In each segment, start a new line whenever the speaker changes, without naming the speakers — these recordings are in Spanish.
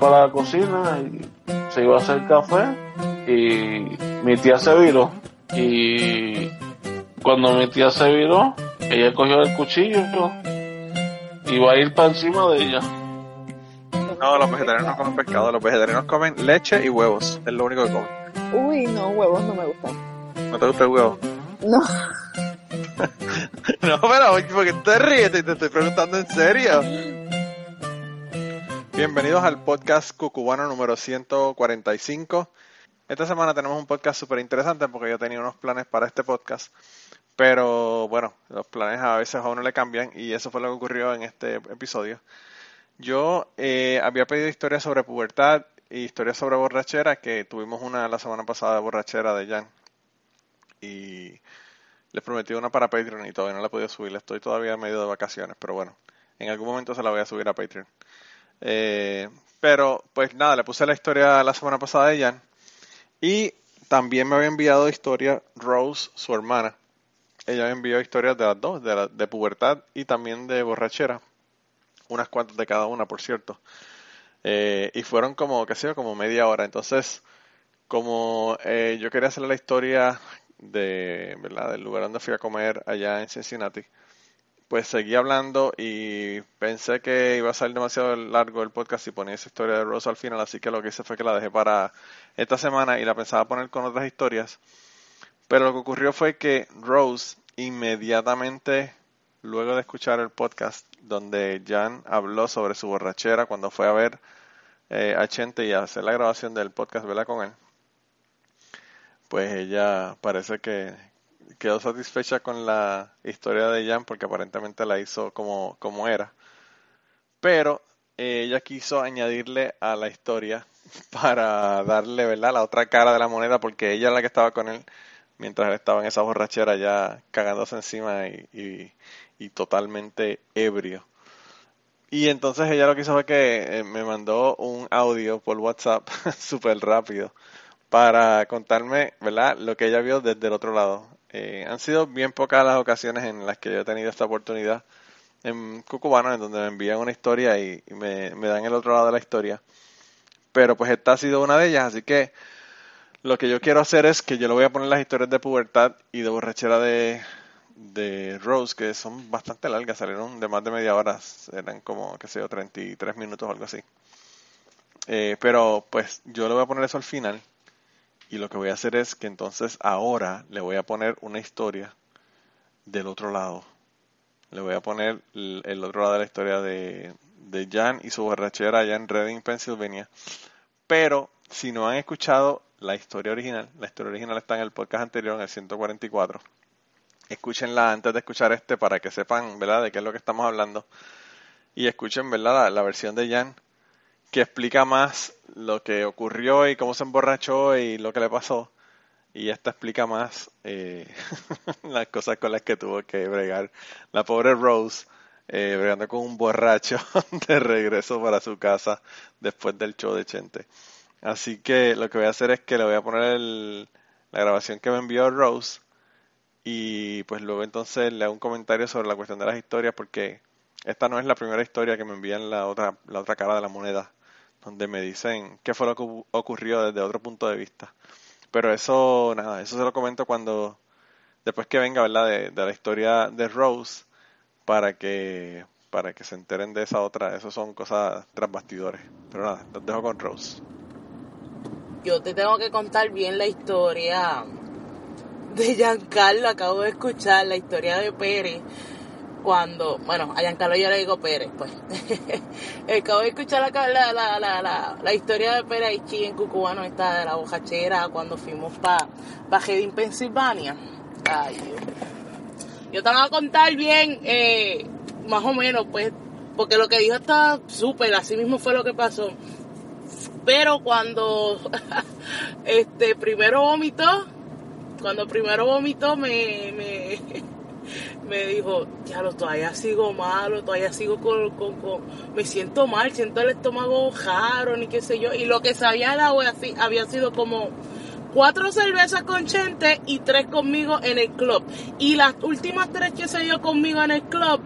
para la cocina y se iba a hacer café y mi tía se viró y cuando mi tía se viró ella cogió el cuchillo y iba a ir para encima de ella
no, los vegetarianos no comen pescado, los vegetarianos comen leche y huevos, es lo único que comen.
Uy, no, huevos no me gustan.
¿No te gusta el huevo?
No.
no, pero ¿por qué te ríes? Te, estoy preguntando en serio. Bienvenidos al podcast Cucubano número 145. Esta semana tenemos un podcast súper interesante porque yo tenía unos planes para este podcast. Pero bueno, los planes a veces a uno le cambian y eso fue lo que ocurrió en este episodio. Yo eh, había pedido historias sobre pubertad y historias sobre borrachera, que tuvimos una la semana pasada de borrachera de Jan. Y les prometí una para Patreon y todavía no la he podido subir. Estoy todavía medio de vacaciones, pero bueno, en algún momento se la voy a subir a Patreon. Eh, pero pues nada, le puse la historia la semana pasada de Jan. Y también me había enviado historia Rose, su hermana. Ella me envió historias de las dos, de, de pubertad y también de borrachera unas cuantas de cada una, por cierto. Eh, y fueron como, qué sé yo, como media hora. Entonces, como eh, yo quería hacer la historia de, ¿verdad? Del lugar donde fui a comer allá en Cincinnati, pues seguí hablando y pensé que iba a salir demasiado largo el podcast y ponía esa historia de Rose al final, así que lo que hice fue que la dejé para esta semana y la pensaba poner con otras historias. Pero lo que ocurrió fue que Rose inmediatamente luego de escuchar el podcast donde Jan habló sobre su borrachera cuando fue a ver eh, a Chente y a hacer la grabación del podcast ¿verdad? con él, pues ella parece que quedó satisfecha con la historia de Jan porque aparentemente la hizo como, como era. Pero eh, ella quiso añadirle a la historia para darle ¿verdad? la otra cara de la moneda porque ella es la que estaba con él mientras él estaba en esa borrachera ya cagándose encima y, y totalmente ebrio. Y entonces ella lo que hizo fue que eh, me mandó un audio por WhatsApp súper rápido para contarme, ¿verdad?, lo que ella vio desde el otro lado. Eh, han sido bien pocas las ocasiones en las que yo he tenido esta oportunidad en Cucubano, en donde me envían una historia y, me, dan el otro lado de la historia. Pero pues esta ha sido una de ellas, así que lo que yo quiero hacer es que yo le voy a poner las historias de pubertad y de borrachera de, de Rose, que son bastante largas, salieron de más de media hora, eran como, qué sé yo, 33 minutos o algo así. Eh, pero pues yo le voy a poner eso al final y lo que voy a hacer es que entonces ahora le voy a poner una historia del otro lado. Le voy a poner el, otro lado de la historia de, de Jan y su borrachera allá en Reading, Pennsylvania. Pero si no han escuchado la historia original, la historia original está en el podcast anterior, en el 144 escúchenla antes de escuchar este para que sepan, ¿verdad?, de qué es lo que estamos hablando. Y escuchen, ¿verdad?, la, versión de Jan, que explica más lo que ocurrió y cómo se emborrachó y lo que le pasó. Y esta explica más eh, las cosas con las que tuvo que bregar la pobre Rose, eh, bregando con un borracho de regreso para su casa después del show de Chente. Así que lo que voy a hacer es que le voy a poner la grabación que me envió Rose y pues luego entonces le hago un comentario sobre la cuestión de las historias porque esta no es la primera historia que me envían la otra, la otra cara de la moneda, donde me dicen qué fue lo que ocurrió desde otro punto de vista. Pero eso, nada, eso se lo comento cuando, después que venga, ¿verdad? De, de la historia de Rose, para que, para que se enteren de esa otra, eso son cosas tras bastidores. Pero nada, los dejo con Rose.
Yo te tengo que contar bien la historia de Giancarlo, acabo de escuchar la historia de Pérez cuando, bueno, a Giancarlo yo le digo Pérez, pues. acabo de escuchar la, la, la, la, historia de Pérez aquí en Cucubano, esta de la bojachera, cuando fuimos para pa Reading, Pensilvania. Ay, yo te voy a contar bien, eh, más o menos, pues, porque lo que dijo está súper, así mismo fue lo que pasó. Pero cuando, este, primero vomitó, cuando primero vomitó me, me, me dijo, ya lo todavía sigo malo, todavía sigo con, con, me siento mal, siento el estómago jaro, ni qué sé yo. Y lo que se había dado así, había sido como cuatro cervezas con Chente y tres conmigo en el club. Y las últimas tres que se dio conmigo en el club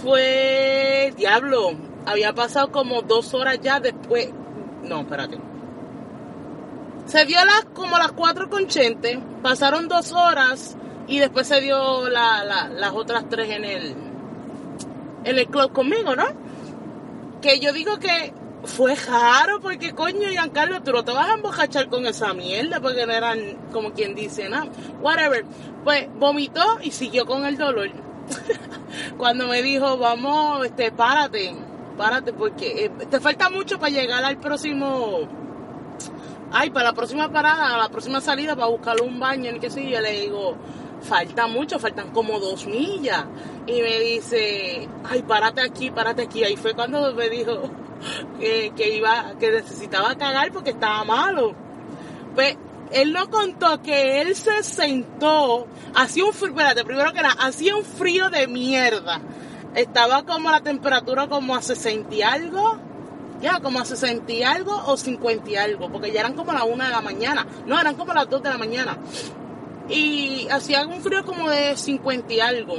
fue, diablo, había pasado como dos horas ya después. No, espérate. Se dio las como las cuatro con Chente, pasaron dos horas y después se dio la, la- las otras tres en el en el club conmigo, ¿no? Que yo digo que fue raro porque coño, Giancarlo, tú no te vas a embojachar con esa mierda porque no eran como quien dice, nada. Whatever. Pues vomitó y siguió con el dolor. Cuando me dijo, vamos, este, párate, párate porque eh, te falta mucho para llegar al próximo ay, para la próxima parada, la próxima salida para buscarle un baño, y qué sé yo, le digo, falta mucho, faltan como dos millas. Y me dice, ay, párate aquí, párate aquí. Ahí fue cuando me dijo que, que iba, que necesitaba cagar porque estaba malo. Pues él no contó que él se sentó, hacía un frío, espérate, primero que nada, hacía un frío de mierda. Estaba como la temperatura como a 60 y algo, ya como a 60 y algo o 50 y algo, porque ya eran como las 1 de la mañana, no, eran como las 2 de la mañana. Y hacía un frío como de 50 y algo.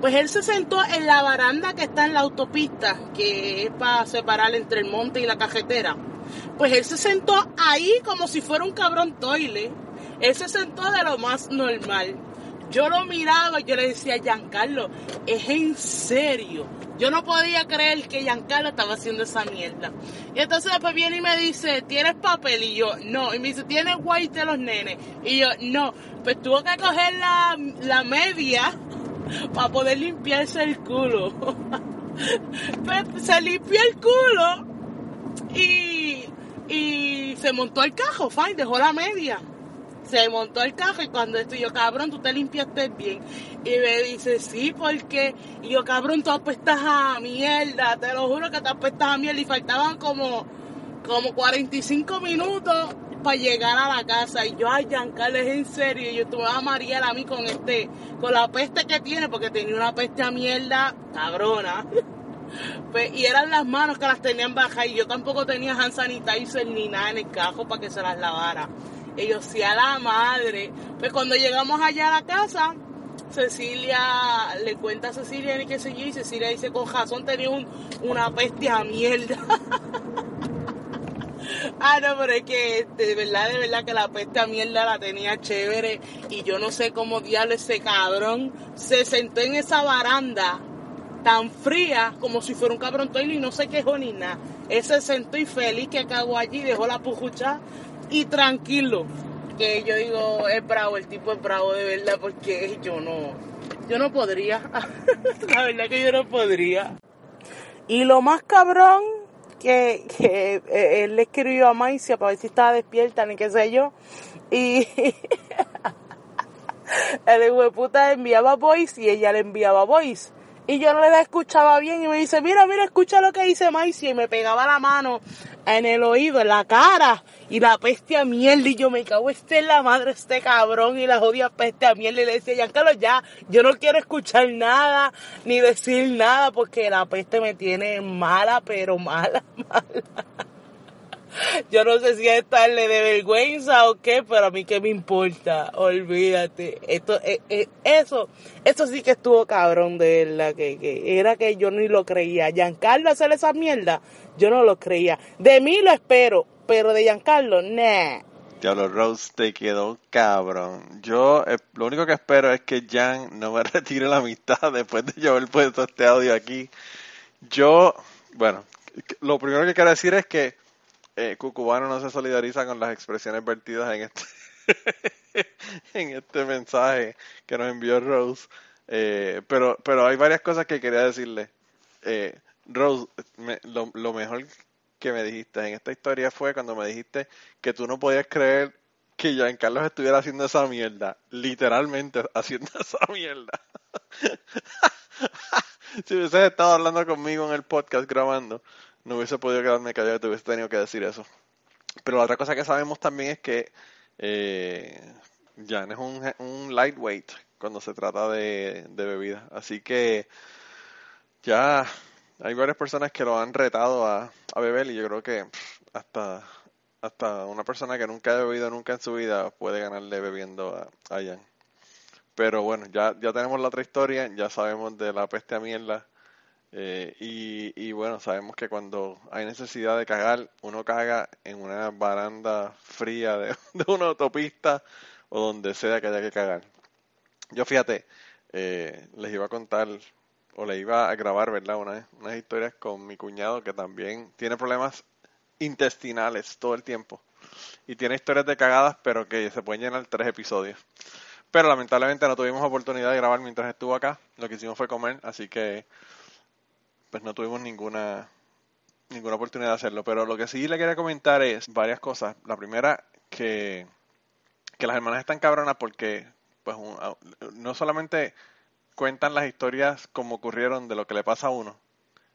Pues él se sentó en la baranda que está en la autopista, que es para separar entre el monte y la cajetera. Pues él se sentó ahí como si fuera un cabrón toile. Él se sentó de lo más normal. Yo lo miraba y yo le decía, Giancarlo, es en serio. Yo no podía creer que Giancarlo estaba haciendo esa mierda. Y entonces después viene y me dice, ¿tienes papel? Y yo, no. Y me dice, ¿tienes white de los nenes? Y yo, no. Pues tuvo que coger la, la media para poder limpiarse el culo. pues se limpió el culo y, y se montó el cajo, fine, dejó la media. Se montó el cajo y cuando estoy yo, cabrón, tú te limpiaste bien. Y me dice, sí, porque. Y yo, cabrón, tú apestas a mierda, te lo juro que te apestas a mierda. Y faltaban como, como 45 minutos para llegar a la casa. Y yo, ay, Giancarlo, en serio. Y yo, tú me vas a marear a mí con este, con la peste que tiene, porque tenía una peste a mierda cabrona. Pues, y eran las manos que las tenían bajas y yo tampoco tenía hand sanitizer ni nada en el cajo para que se las lavara. Ellos sí a la madre. Pues cuando llegamos allá a la casa, Cecilia le cuenta a Cecilia ni qué sé yo, y Cecilia dice con razón tenía un, una peste a mierda. Ah, no, pero es que de verdad, de verdad que la peste a mierda la tenía chévere y yo no sé cómo diablo ese cabrón se sentó en esa baranda tan fría como si fuera un cabrón toile y no se quejó ni nada. Él se sentó y feliz que cagó allí, dejó la pujucha y tranquilo. Que yo digo, es bravo, el tipo es bravo de verdad porque yo no, yo no podría. la verdad que yo no podría. Y lo más cabrón que, que eh, él le escribió a Maicia para ver si estaba despierta ni qué sé yo. Y el hijo de puta enviaba voice y ella le enviaba voice. Y yo no le escuchaba bien y me dice, mira, mira, escucha lo que dice Maicia. Y me pegaba la mano en el oído, en la cara. Y la peste a mierda. Y yo me cago, este es la madre, este cabrón. Y la jodida peste a mierda. Y le decía, Giancarlo, ya, yo no quiero escuchar nada, ni decir nada, porque la peste me tiene mala, pero mala, mala. Yo no sé si es estarle de vergüenza o qué, pero a mí qué me importa, olvídate. Esto, eh, eh, eso, eso sí que estuvo cabrón de verdad, que, que era que yo ni lo creía. Giancarlo hacer esa mierda, yo no lo creía. De mí lo espero, pero de Giancarlo, nah.
Diablo, Rose te quedó cabrón. Yo eh, lo único que espero es que Jan no me retire la amistad después de yo haber puesto este audio aquí. Yo, bueno, lo primero que quiero decir es que eh, Cucubano no se solidariza con las expresiones vertidas en este, en este mensaje que nos envió Rose. Eh, pero, pero hay varias cosas que quería decirle. Eh, Rose, lo mejor que me dijiste en esta historia fue cuando me dijiste que tú no podías creer que Giancarlo estuviera haciendo esa mierda. Literalmente haciendo esa mierda. si hubieses estado hablando conmigo en el podcast grabando, no hubiese podido quedarme callado te hubiese tenido que decir eso. Pero la otra cosa que sabemos también es que eh, Jan es un, un lightweight cuando se trata de, de bebida. Así que ya hay varias personas que lo han retado a, a beber y yo creo que hasta, hasta una persona que nunca ha bebido nunca en su vida puede ganarle bebiendo a, a Jan. Pero bueno, ya, ya tenemos la otra historia, ya sabemos de la peste a mierda. Eh, y, y bueno, sabemos que cuando hay necesidad de cagar, uno caga en una baranda fría de, una autopista o donde sea que haya que cagar. Yo fíjate, eh, les iba a contar o le iba a grabar, ¿verdad? Una, unas historias con mi cuñado que también tiene problemas intestinales todo el tiempo. Y tiene historias de cagadas, pero que se pueden llenar tres episodios. Pero lamentablemente no tuvimos oportunidad de grabar mientras estuvo acá. Lo que hicimos fue comer, así que pues no tuvimos ninguna ninguna oportunidad de hacerlo. Pero lo que sí le quería comentar es varias cosas. La primera, que, que las hermanas están cabronas porque pues un- no solamente cuentan las historias como ocurrieron de lo que le pasa a uno,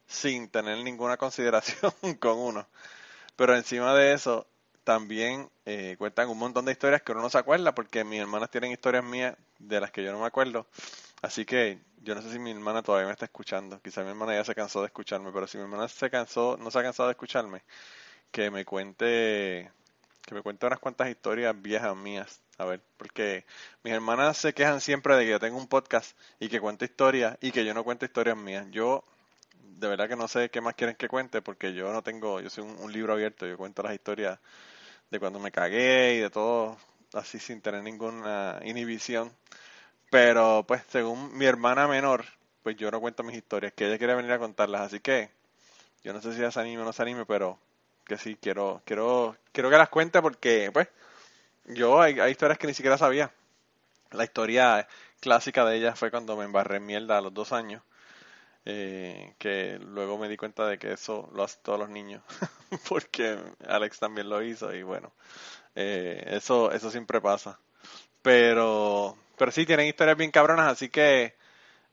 sin tener ninguna consideración con uno. Pero encima de eso, también eh, cuentan un montón de historias que uno no se acuerda, porque mis hermanas tienen historias mías de las que yo no me acuerdo. Así que yo no sé si mi hermana todavía me está escuchando. Quizá mi hermana ya se cansó de escucharme, pero si mi hermana se cansó, no se ha cansado de escucharme, que me cuente, que me cuente unas cuantas historias viejas mías. A ver, porque mis hermanas se quejan siempre de que yo tengo un podcast y que cuento historias y que yo no cuento historias mías. Yo de verdad que no sé qué más quieren que cuente porque yo no tengo, yo soy un, un libro abierto, yo cuento las historias de cuando me cagué y de todo así sin tener ninguna inhibición. Pero pues según mi hermana menor, pues yo no cuento mis historias, que ella quiere venir a contarlas, así que yo no sé si ella se anime o no se anime, pero que sí, quiero, quiero, quiero que las cuente porque pues yo hay, hay historias que ni siquiera sabía. La historia clásica de ella fue cuando me embarré en mierda a los dos años eh, que luego me di cuenta de que eso lo hacen todos los niños, porque Alex también lo hizo y bueno, eh, eso, eso siempre pasa. Pero, pero sí, tienen historias bien cabronas, así que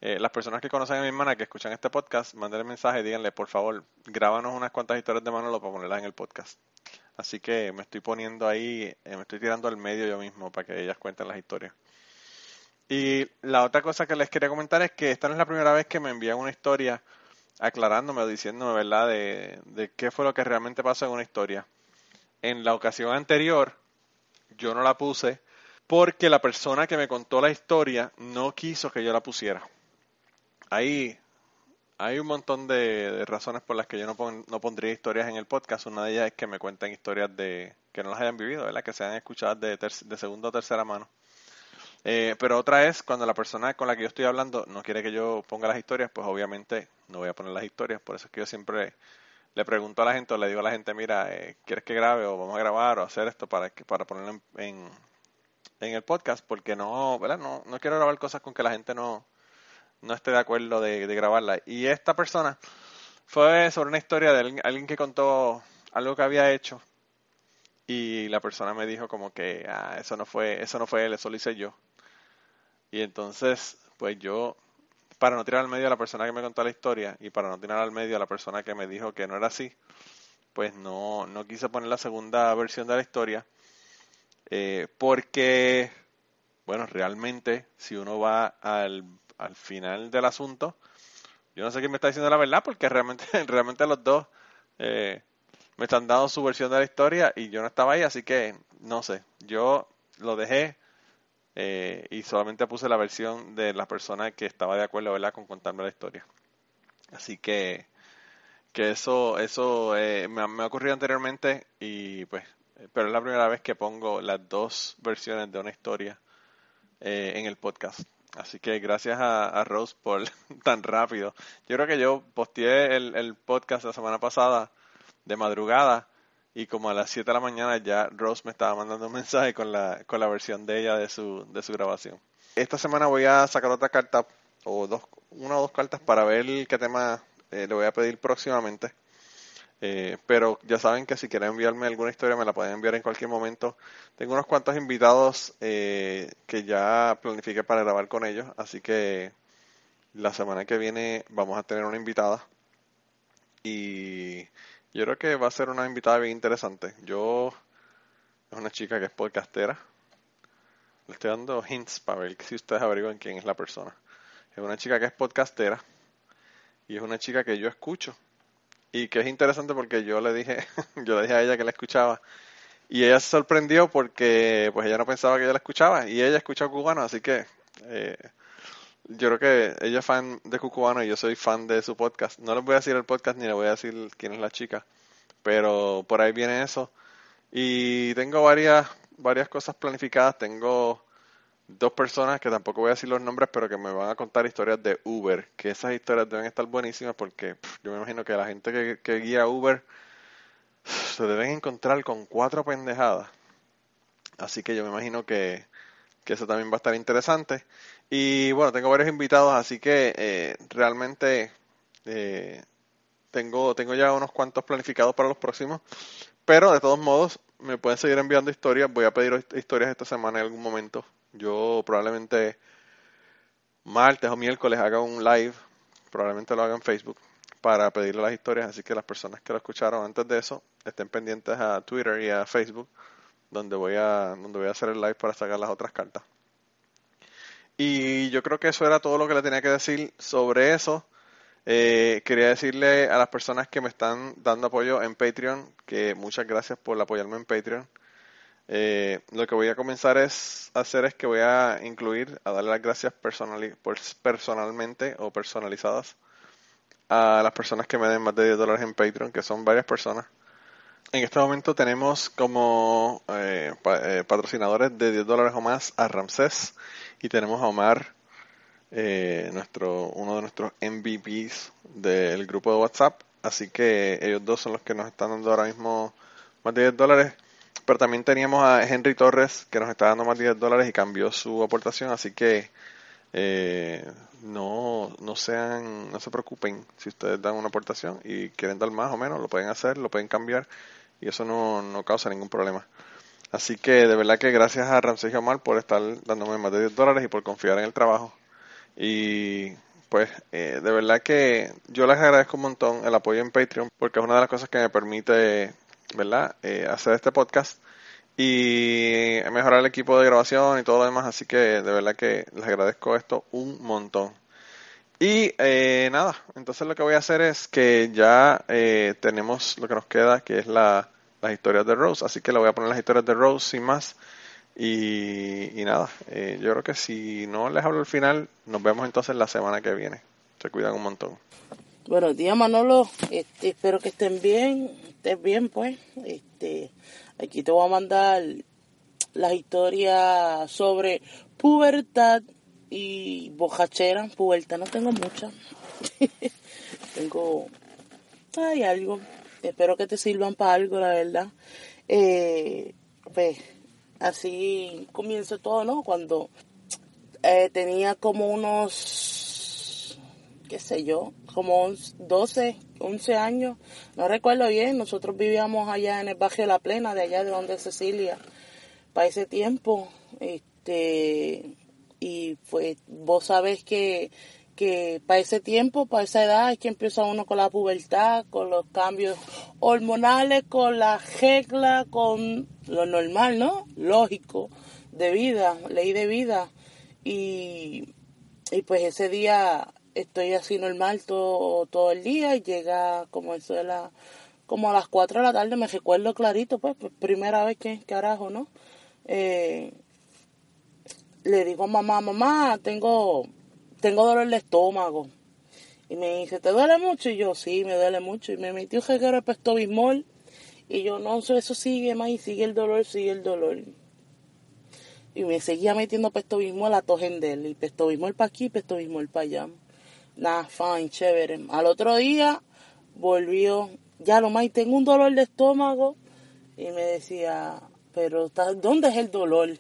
eh, las personas que conocen a mi hermana, que escuchan este podcast, mándenle mensaje y díganle, por favor, grábanos unas cuantas historias de Manolo para ponerlas en el podcast. Así que me estoy poniendo ahí, eh, me estoy tirando al medio yo mismo para que ellas cuenten las historias. Y la otra cosa que les quería comentar es que esta no es la primera vez que me envían una historia aclarándome o diciéndome, ¿verdad?, de, de qué fue lo que realmente pasó en una historia. En la ocasión anterior, yo no la puse porque la persona que me contó la historia no quiso que yo la pusiera. Ahí hay un montón de, razones por las que yo no, no pondría historias en el podcast. Una de ellas es que me cuenten historias de que no las hayan vivido, ¿verdad? Que sean escuchadas de, ter- de segunda o tercera mano. Eh, pero otra es cuando la persona con la que yo estoy hablando no quiere que yo ponga las historias, pues obviamente no voy a poner las historias. Por eso es que yo siempre le pregunto a la gente o le digo a la gente, mira, eh, ¿quieres que grabe o vamos a grabar o hacer esto para que para ponerlo en, en, en el podcast? Porque no, ¿verdad? No, no quiero grabar cosas con que la gente no, no esté de acuerdo de, grabarla. Y esta persona fue sobre una historia de alguien, alguien que contó algo que había hecho y la persona me dijo como que ah, eso no fue eso no fue él, eso lo hice yo. Y entonces, pues yo, para no tirar al medio a la persona que me contó la historia y para no tirar al medio a la persona que me dijo que no era así, pues no, no quise poner la segunda versión de la historia. Eh, porque, bueno, realmente, si uno va al, al final del asunto, yo no sé quién me está diciendo la verdad, porque realmente, realmente los dos eh, me están dando su versión de la historia y yo no estaba ahí, así que no sé. Yo lo dejé eh, y solamente puse la versión de la persona que estaba de acuerdo, ¿verdad?, con contarme la historia. Así que, que eso, eso eh, me, me ha ocurrido anteriormente y pues, pero es la primera vez que pongo las dos versiones de una historia eh, en el podcast. Así que gracias a, Rose por tan rápido. Yo creo que yo posteé el, el podcast la semana pasada de madrugada y como a las 7 de la mañana ya Rose me estaba mandando un mensaje con la, con la versión de ella de su, de su grabación. Esta semana voy a sacar otra carta o dos, una o dos cartas para ver qué tema eh, le voy a pedir próximamente. Eh, pero ya saben que si quieren enviarme alguna historia me la pueden enviar en cualquier momento. Tengo unos cuantos invitados eh, que ya planifiqué para grabar con ellos, así que la semana que viene vamos a tener una invitada y yo creo que va a ser una invitada bien interesante. Yo es una chica que es podcastera. Le estoy dando hints para ver si ustedes averiguan quién es la persona. Es una chica que es podcastera y es una chica que yo escucho y que es interesante porque yo le dije, yo le dije a ella que la escuchaba y ella se sorprendió porque pues ella no pensaba que yo la escuchaba y ella escucha cubano, así que eh, yo creo que ella es fan de Cucubano y yo soy fan de su podcast. No les voy a decir el podcast ni le voy a decir quién es la chica, pero por ahí viene eso. Y tengo varias, varias cosas planificadas. Tengo dos personas que tampoco voy a decir los nombres, pero que me van a contar historias de Uber, que esas historias deben estar buenísimas porque yo me imagino que la gente que, guía Uber se deben encontrar con cuatro pendejadas. Así que yo me imagino que, que eso también va a estar interesante. Y bueno, tengo varios invitados, así que eh, realmente eh, tengo, tengo ya unos cuantos planificados para los próximos. Pero de todos modos, me pueden seguir enviando historias. Voy a pedir historias esta semana en algún momento. Yo probablemente martes o miércoles haga un live, probablemente lo haga en Facebook, para pedirle las historias. Así que las personas que lo escucharon antes de eso estén pendientes a Twitter y a Facebook, donde voy a, donde voy a hacer el live para sacar las otras cartas. Y yo creo que eso era todo lo que le tenía que decir sobre eso. Eh, quería decirle a las personas que me están dando apoyo en Patreon que muchas gracias por apoyarme en Patreon. Eh, lo que voy a comenzar es hacer es que voy a incluir, a darle las gracias personalmente o personalizadas a las personas que me den más de 10 dólares en Patreon, que son varias personas. En este momento tenemos como eh, patrocinadores de 10 dólares o más a Ramsés y tenemos a Omar, eh, nuestro, uno de nuestros MVPs del grupo de WhatsApp. Así que ellos dos son los que nos están dando ahora mismo más de 10 dólares. Pero también teníamos a Henry Torres que nos está dando más de 10 dólares y cambió su aportación. Así que eh, no, no sean, no se preocupen si ustedes dan una aportación y quieren dar más o menos, lo pueden hacer, lo pueden cambiar y eso no, no causa ningún problema. Así que de verdad que gracias a Ramsey Omar por estar dándome más de 10 dólares y por confiar en el trabajo. Y pues eh, de verdad que yo les agradezco un montón el apoyo en Patreon porque es una de las cosas que me permite, ¿verdad?, eh, hacer este podcast y mejorar el equipo de grabación y todo lo demás. Así que de verdad que les agradezco esto un montón. Y eh, nada, entonces lo que voy a hacer es que ya tenemos lo que nos queda, que es la las historias de Rose. Así que le voy a poner las historias de Rose sin más. Y, nada, eh, yo creo que si no les hablo al final, nos vemos entonces la semana que viene. Se cuidan un montón.
Buenos días Manolo, este, espero que estén bien, estén bien pues. Este, aquí te voy a mandar las historias sobre pubertad y bojachera. Pubertad no tengo mucha. tengo, hay algo, espero que te sirvan para algo, la verdad. Eh, pues así comienzo todo, ¿no? Cuando eh, tenía como unos, qué sé yo, como 12, 11 años, no recuerdo bien, nosotros vivíamos allá en el barrio La Plena, de allá de donde Cecilia, para ese tiempo, este, y pues vos sabés que que para ese tiempo, para esa edad, es que empieza uno con la pubertad, con los cambios hormonales, con la regla, con lo normal, ¿no? Lógico, de vida, ley de vida. Y, y pues ese día estoy así normal todo, todo el día y llega como eso de la, como a las 4 de la tarde, me recuerdo clarito, pues, primera vez que, carajo, ¿no? Eh, le digo mamá, mamá, tengo tengo dolor de estómago. Y me dice, ¿te duele mucho? Y yo, sí, me duele mucho. Y me metió jeguero de pestobismol. Y yo, no, eso sigue más y sigue el dolor, sigue el dolor. Y me seguía metiendo pestobismol a tojendel. Y pestobismol para aquí, pestobismol para allá. Nada, fine, chévere. Al otro día volvió, ya lo más, tengo un dolor de estómago. Y me decía, pero ¿dónde es el dolor?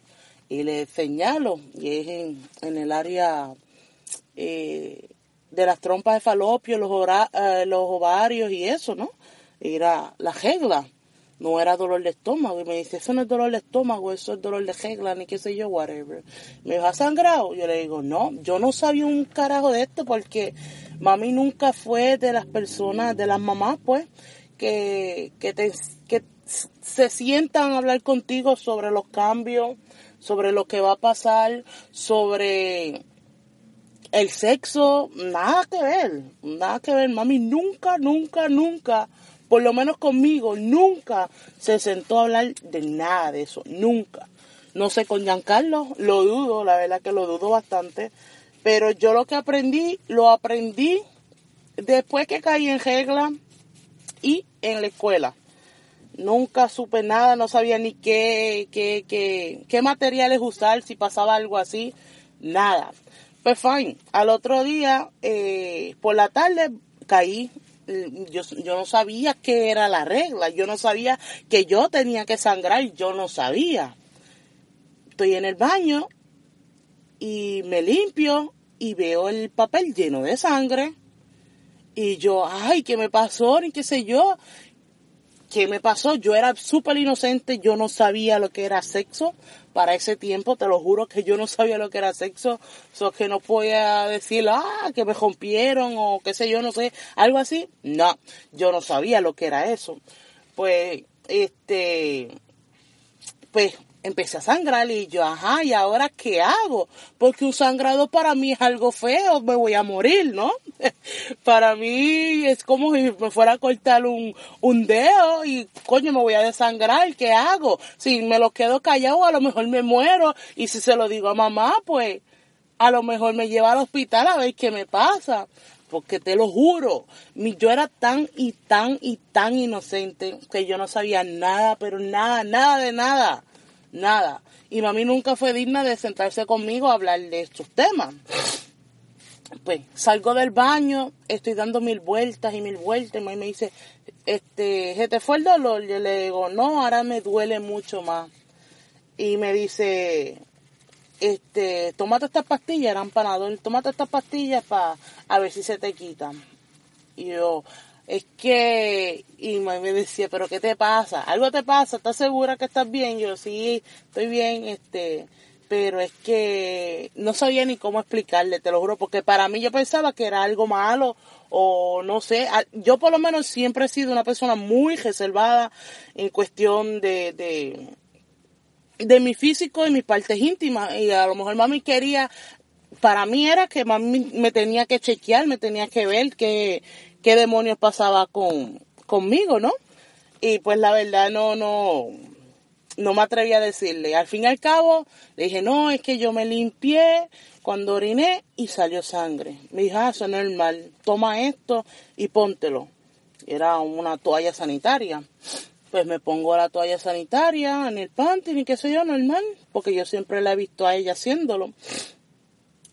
Y le señalo, y es en, en el área eh, de las trompas de falopio, los, eh, los ovarios y eso, ¿no? Era la regla, no era dolor de estómago. Y me dice, eso no es dolor de estómago, eso es dolor de regla, ni qué sé yo, whatever. Me dijo, ¿has sangrado? Yo le digo, no, yo no sabía un carajo de esto porque mami nunca fue de las personas, de las mamás, pues, que, que, te, que se sientan a hablar contigo sobre los cambios, sobre lo que va a pasar, sobre el sexo, nada que ver, nada que ver. Mami nunca, nunca, nunca, por lo menos conmigo, nunca se sentó a hablar de nada de eso, nunca. No sé con Giancarlo, lo dudo, la verdad que lo dudo bastante. Pero yo lo que aprendí, lo aprendí después que caí en regla y en la escuela. Nunca supe nada, no sabía ni qué, qué, qué, qué materiales usar, si pasaba algo así, nada. Pues fine, al otro día, eh, por la tarde, caí yo, yo no sabía qué era la regla, yo no sabía que yo tenía que sangrar, yo no sabía. Estoy en el baño y me limpio y veo el papel lleno de sangre. Y yo, ay, ¿qué me pasó? Ni qué sé yo. ¿Qué me pasó? Yo era súper inocente, yo no sabía lo que era sexo para ese tiempo, te lo juro que yo no sabía lo que era sexo, so que no podía decir, ah, que me rompieron o qué sé yo, no sé, algo así. No, yo no sabía lo que era eso. Pues, este, pues empecé a sangrar y yo, ajá, ¿y ahora qué hago? Porque un sangrado para mí es algo feo, me voy a morir, ¿no? para mí es como si me fuera a cortar un, un dedo y coño, me voy a desangrar, ¿qué hago? Si me lo quedo callado, a lo mejor me muero y si se lo digo a mamá, pues a lo mejor me lleva al hospital a ver qué me pasa. Porque te lo juro, yo era tan y tan y tan inocente que yo no sabía nada, pero nada, nada de nada nada. Y mami nunca fue digna de sentarse conmigo a hablar de estos temas. Pues salgo del baño, estoy dando mil vueltas y mil vueltas, y mami me dice, este, ¿se te fue el dolor? Yo le digo, no, ahora me duele mucho más. Y me dice, este, tómate estas pastillas, eran panador, tómate estas pastillas para a ver si se te quitan. Y yo, es que, y me decía, pero ¿qué te pasa? ¿Algo te pasa? ¿Estás segura que estás bien? Yo, sí, estoy bien, este, pero es que no sabía ni cómo explicarle, te lo juro, porque para mí yo pensaba que era algo malo o no sé, yo por lo menos siempre he sido una persona muy reservada en cuestión de, de, de mi físico y mis partes íntimas y a lo mejor mami quería para mí era que mami me tenía que chequear, me tenía que ver que qué demonios pasaba con, conmigo, ¿no? Y pues la verdad no, no, no me atreví a decirle. Al fin y al cabo, le dije, no, es que yo me limpié cuando oriné y salió sangre. Me dijo, ah, eso es normal, toma esto y póntelo. Era una toalla sanitaria. Pues me pongo la toalla sanitaria en el panty, ni qué sé yo, normal, porque yo siempre la he visto a ella haciéndolo.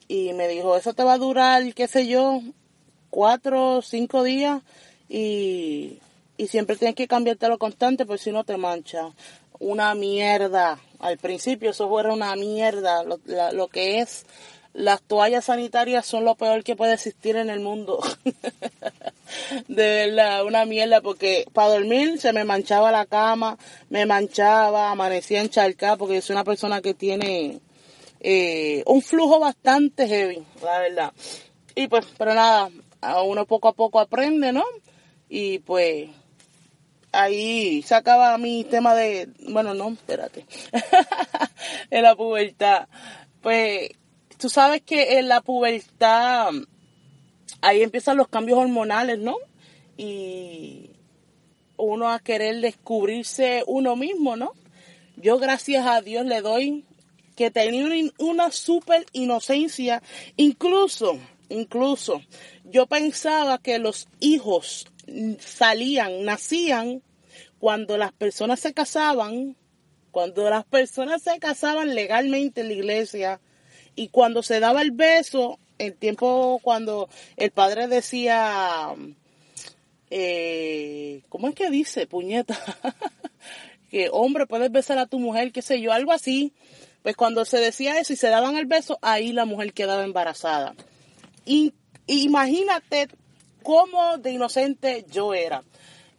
Y me dijo, eso te va a durar, qué sé yo, cuatro o cinco días y, y siempre tienes que cambiártelo constante porque si no te mancha. Una mierda. Al principio eso fuera una mierda. Lo, lo que es las toallas sanitarias son lo peor que puede existir en el mundo. de verdad, una mierda porque para dormir se me manchaba la cama, me manchaba, amanecía encharcada porque yo soy una persona que tiene eh, un flujo bastante heavy, la verdad. Y pues, pero nada, uno poco a poco aprende, ¿no? Y pues ahí se acaba mi tema de, bueno, no, espérate, en la pubertad. Pues tú sabes que en la pubertad ahí empiezan los cambios hormonales, ¿no? Y uno a querer descubrirse uno mismo, ¿no? Yo gracias a Dios le doy que tenía una, una super inocencia, incluso Incluso yo pensaba que los hijos salían, nacían cuando las personas se casaban, cuando las personas se casaban legalmente en la iglesia y cuando se daba el beso, el tiempo cuando el padre decía, eh, ¿cómo es que dice, puñeta? que hombre, puedes besar a tu mujer, qué sé yo, algo así. Pues cuando se decía eso y se daban el beso, ahí la mujer quedaba embarazada. Y, imagínate cómo de inocente yo era.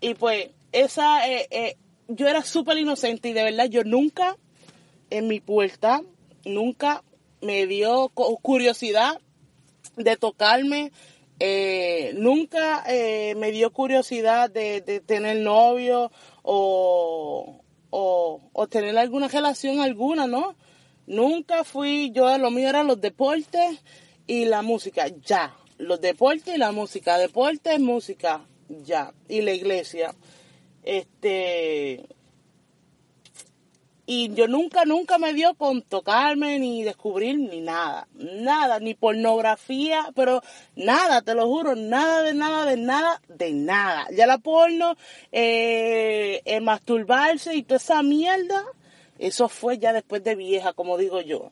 Y pues, esa, eh, eh, yo era súper inocente y de verdad yo nunca, en mi puerta, nunca me dio curiosidad de tocarme, eh, nunca me dio curiosidad de, tener novio o, o, o, tener alguna relación alguna, ¿no? Nunca fui, yo lo mío eran los deportes y la música, ya. Los deportes y la música. Deportes, música, ya. Y la iglesia. Este. Y yo nunca, nunca me dio con tocarme, ni descubrir, ni nada. Nada, ni pornografía, pero nada, te lo juro, nada de nada, de nada, de nada. Ya la porno, eh, masturbarse y toda esa mierda, eso fue ya después de vieja, como digo yo.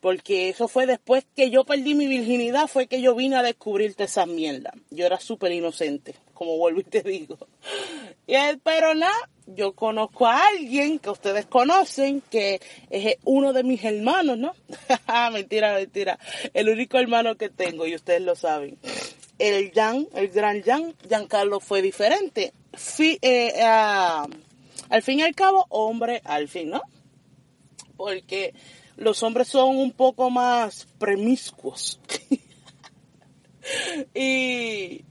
Porque eso fue después que yo perdí mi virginidad, fue que yo vine a descubrirte esa mierda. Yo era súper inocente, como vuelvo y te digo. Y, eh, pero nada, yo conozco a alguien que ustedes conocen, que es uno de mis hermanos, ¿no? mentira, mentira. El único hermano que tengo, y ustedes lo saben. El Jan, el gran Jan, Giancarlo fue diferente. Eh, ah, al fin y al cabo, hombre, al fin, ¿no? Porque los hombres son un poco más premiscuos. y,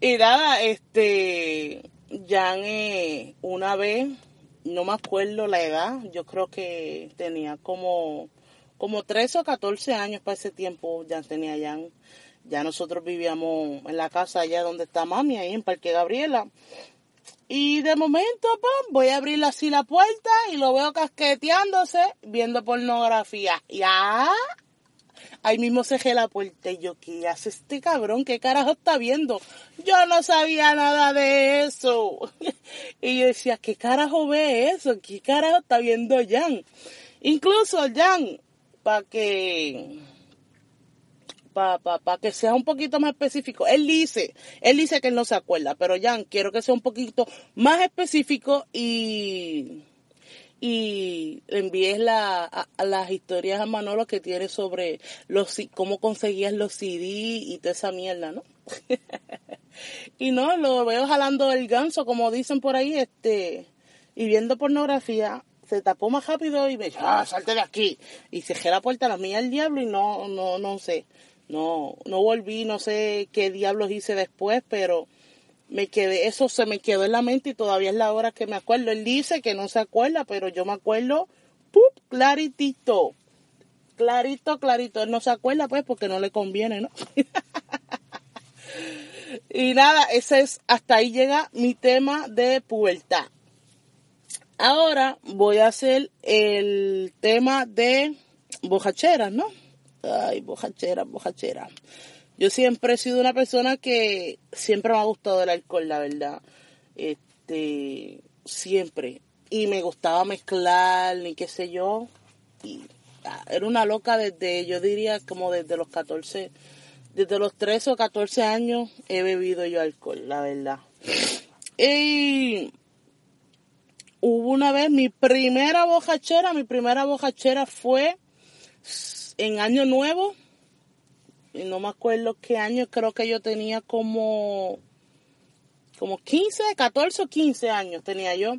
y nada, este, Jan eh, una vez, no me acuerdo la edad, yo creo que tenía como, como 13 o 14 años para ese tiempo, ya tenía Jan. Ya nosotros vivíamos en la casa allá donde está mami, ahí en Parque Gabriela. Y de momento, pam, voy a abrir así la puerta y lo veo casqueteándose, viendo pornografía. Ya. Ahí mismo cerré la puerta y yo, ¿qué hace este cabrón? ¿Qué carajo está viendo? Yo no sabía nada de eso. Y yo decía, ¿qué carajo ve eso? ¿Qué carajo está viendo Jan? Incluso Jan, para que para pa, pa que sea un poquito más específico. Él dice, él dice que él no se acuerda, pero Jan, quiero que sea un poquito más específico y y envíes la, a, las historias a Manolo que tiene sobre los cómo conseguías los CD y toda esa mierda, ¿no? y no, lo veo jalando el ganso, como dicen por ahí, este, y viendo pornografía, se tapó más rápido y me dijo, ah, salte de aquí. Y cerré la puerta la mía del diablo y no, no, no sé, no, no volví, no sé qué diablos hice después, pero me quedé, eso se me quedó en la mente y todavía es la hora que me acuerdo. Él dice que no se acuerda, pero yo me acuerdo, ¡pup! claritito. Clarito, clarito. Él no se acuerda, pues, porque no le conviene, ¿no? y nada, ese es, hasta ahí llega mi tema de pubertad. Ahora voy a hacer el tema de bojacheras, ¿no? Ay, bojacheras, bojacheras. Yo siempre he sido una persona que siempre me ha gustado el alcohol, la verdad. Este, siempre. Y me gustaba mezclar, ni qué sé yo. Y ah, era una loca desde, yo diría, como desde los 14, desde los 13 o 14 años he bebido yo alcohol, la verdad. Y hubo una vez, mi primera bojachera, mi primera bojachera fue en Año Nuevo y no me acuerdo qué año, creo que yo tenía como, como 15, 14 o 15 años tenía yo.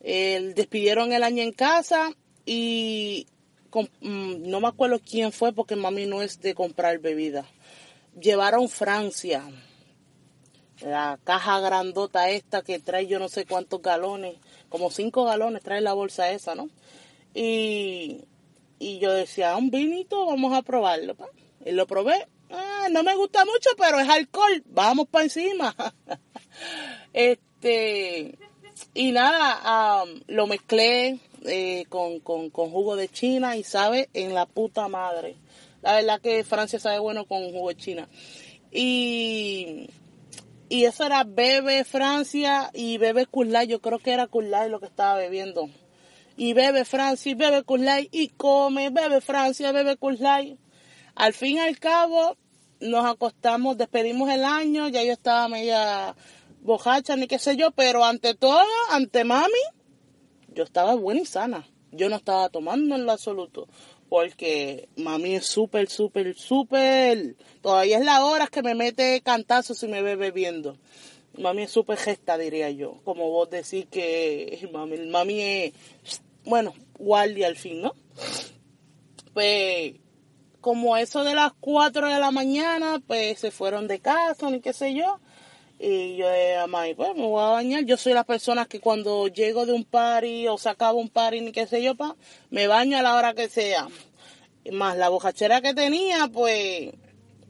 Despidieron el año en casa y mm, no me acuerdo quién fue porque mami no es de comprar bebida. Llevaron Francia, la caja grandota esta que trae yo no sé cuántos galones, como cinco galones trae la bolsa esa, ¿no? Y, y yo decía, un vinito, vamos a probarlo. pa". Y lo probé. Ah, no me gusta mucho, pero es alcohol. Vamos para encima. este, y nada, am, lo mezclé eh, con, con, con jugo de China y sabe en la puta madre. La verdad que Francia sabe bueno con jugo de China. Y, y eso era bebe Francia y bebe Kulai. Yo creo que era Kulai lo que estaba bebiendo. Y bebe Francia y bebe Kulai y come, bebe Francia, bebe Kulai. Al fin y al cabo nos acostamos, despedimos el año, ya yo estaba media bojacha ni qué sé yo, pero ante todo, ante mami, yo estaba buena y sana. Yo no estaba tomando en lo absoluto. Porque mami es súper, súper, súper. Todavía es la hora que me mete cantazos y me ve bebiendo. Mami es súper gesta, diría yo. Como vos decís que mami, mami es, bueno, guardia al fin, ¿no? Pues, como eso de las 4 de la mañana, pues se fueron de casa, ni qué sé yo. Y yo dije a mami, pues me voy a bañar. Yo soy la persona que cuando llego de un party o se acaba un party, ni qué sé yo, pa, me baño a la hora que sea. Más la bojachera que tenía, pues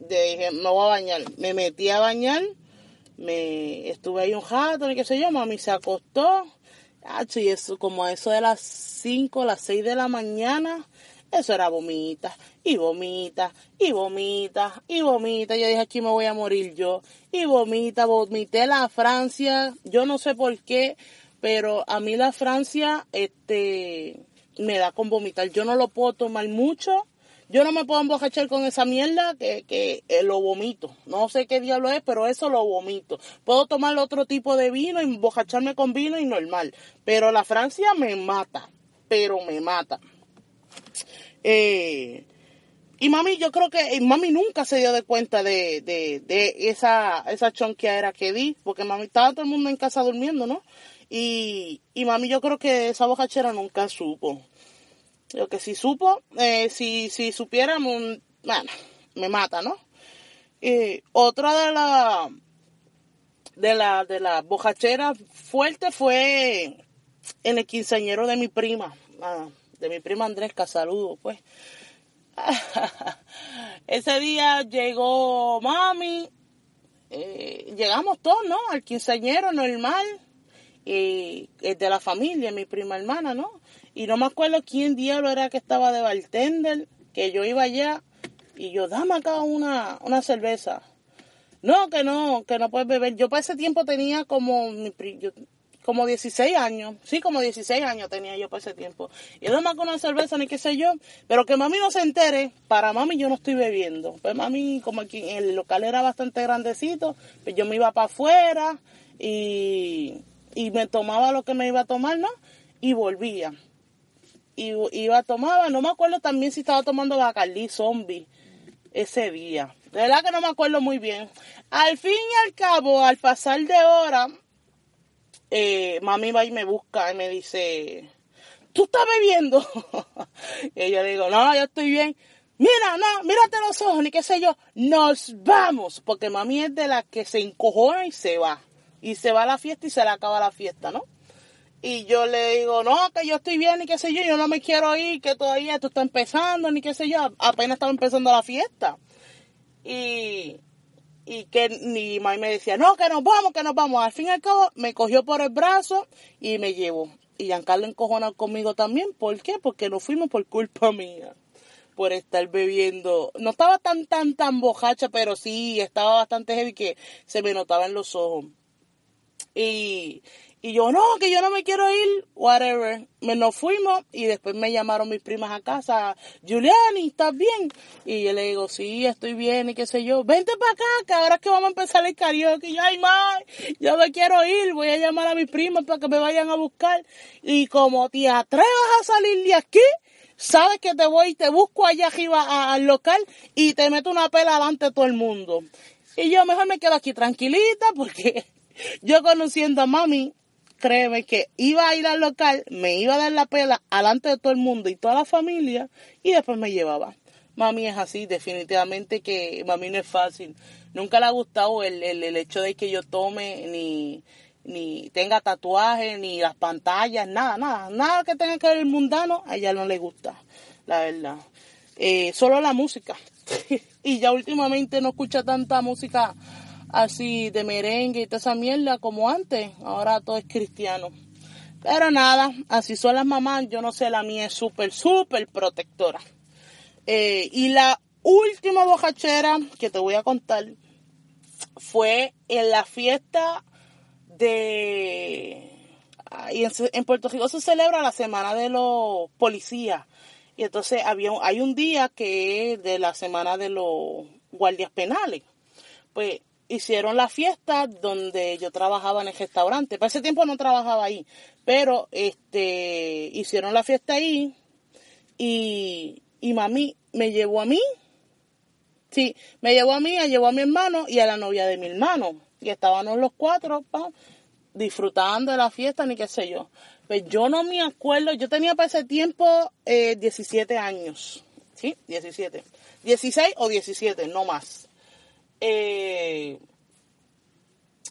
dije, me voy a bañar. Me metí a bañar, me estuve ahí un rato, ni qué sé yo, mami se acostó. Y eso, como eso de las 5, las 6 de la mañana, eso era vomita, y vomita, y vomita, y vomita. Yo dije, aquí me voy a morir yo. Y vomita, vomité la Francia, yo no sé por qué, pero a mí la Francia, este, me da con vomitar. Yo no lo puedo tomar mucho. Yo no me puedo embojachar con esa mierda que, que eh, lo vomito. No sé qué diablo es, pero eso lo vomito. Puedo tomar otro tipo de vino y embojacharme con vino y normal. Pero la Francia me mata. Pero me mata. Eh, y mami, yo creo que mami nunca se dio de cuenta de, de, de esa, esa chonqueadera que di, porque mami estaba todo el mundo en casa durmiendo, ¿no? Y, y mami yo creo que esa bojachera nunca supo. Lo que si supo, eh, si, si supiera, bueno, me mata, ¿no? Y otra de la de la de la bojachera fuerte fue en el quinceañero de mi prima, de mi prima Andresca, saludo, pues. Ese día llegó mami, eh, llegamos todos, ¿no? Al quinceañero normal, y de la familia, mi prima hermana, ¿no? Y no me acuerdo quién diablo era que estaba de bartender, que yo iba allá y yo, dame acá una, una cerveza. No, que no, que no puedes beber. Yo para ese tiempo tenía como, yo, como 16 años. Sí, como 16 años tenía yo para ese tiempo. Y no más con una cerveza ni qué sé yo. Pero que mami no se entere, para mami yo no estoy bebiendo. Pues mami, como aquí el local era bastante grandecito, pues yo me iba para afuera y, y me tomaba lo que me iba a tomar, ¿no? Y volvía y iba tomaba, no me acuerdo también si estaba tomando Bacardí Zombie ese día. De verdad que no me acuerdo muy bien. Al fin y al cabo, al pasar de hora, eh, mami va y me busca y me dice, ¿tú estás bebiendo? y yo digo, no, yo estoy bien. Mira, no, mírate los ojos, ni qué sé yo. Nos vamos, porque mami es de la que se encojona y se va. Y se va a la fiesta y se le acaba la fiesta, ¿no? Y yo le digo, no, que yo estoy bien, ni qué sé yo, yo no me quiero ir, que todavía esto está empezando, ni qué sé yo, apenas estaba empezando la fiesta. Y, y que mi mamá me decía, no, que nos vamos, que nos vamos. Al fin y al cabo, me cogió por el brazo y me llevó. Y Giancarlo encojona conmigo también. ¿Por qué? Porque nos fuimos por culpa mía. Por estar bebiendo. No estaba tan, tan, tan bojacha, pero sí, estaba bastante heavy que se me notaba en los ojos. Y, y yo, no, que yo no me quiero ir, whatever. Me nos fuimos y después me llamaron mis primas a casa, Juliani, ¿estás bien? Y yo le digo, sí, estoy bien y qué sé yo. Vente para acá, que ahora es que vamos a empezar el karaoke. Y yo, ay, ma, yo me quiero ir, voy a llamar a mis primas para que me vayan a buscar. Y como te atrevas a salir de aquí, sabes que te voy y te busco allá arriba al local y te meto una pela delante de todo el mundo. Y yo mejor me quedo aquí tranquilita porque yo conociendo a mami, créeme que iba a ir al local, me iba a dar la pela alante de todo el mundo y toda la familia y después me llevaba. Mami es así, definitivamente que mami no es fácil. Nunca le ha gustado el, el, hecho de que yo tome ni, ni tenga tatuajes, ni las pantallas, nada, nada, nada que tenga que ver el mundano, a ella no le gusta, la verdad. Eh, solo la música. y ya últimamente no escucha tanta música así de merengue y toda esa mierda como antes. Ahora todo es cristiano. Pero nada, así son las mamás. Yo no sé, la mía es súper, súper protectora. Eh, y la última bojachera que te voy a contar fue en la fiesta de... En, en Puerto Rico se celebra la semana de los policías. Y entonces había, hay un día que es de la semana de los guardias penales. Pues hicieron la fiesta donde yo trabajaba en el restaurante. Para ese tiempo no trabajaba ahí, pero este hicieron la fiesta ahí y, y mami me llevó a mí. Sí, me llevó a mí, llevó a mi hermano y a la novia de mi hermano. Y estábamos los cuatro disfrutando de la fiesta, ni qué sé yo. Pues yo no me acuerdo, yo tenía para ese tiempo eh, 17 años. ¿Sí? 17. 16 o 17, no más. Eh,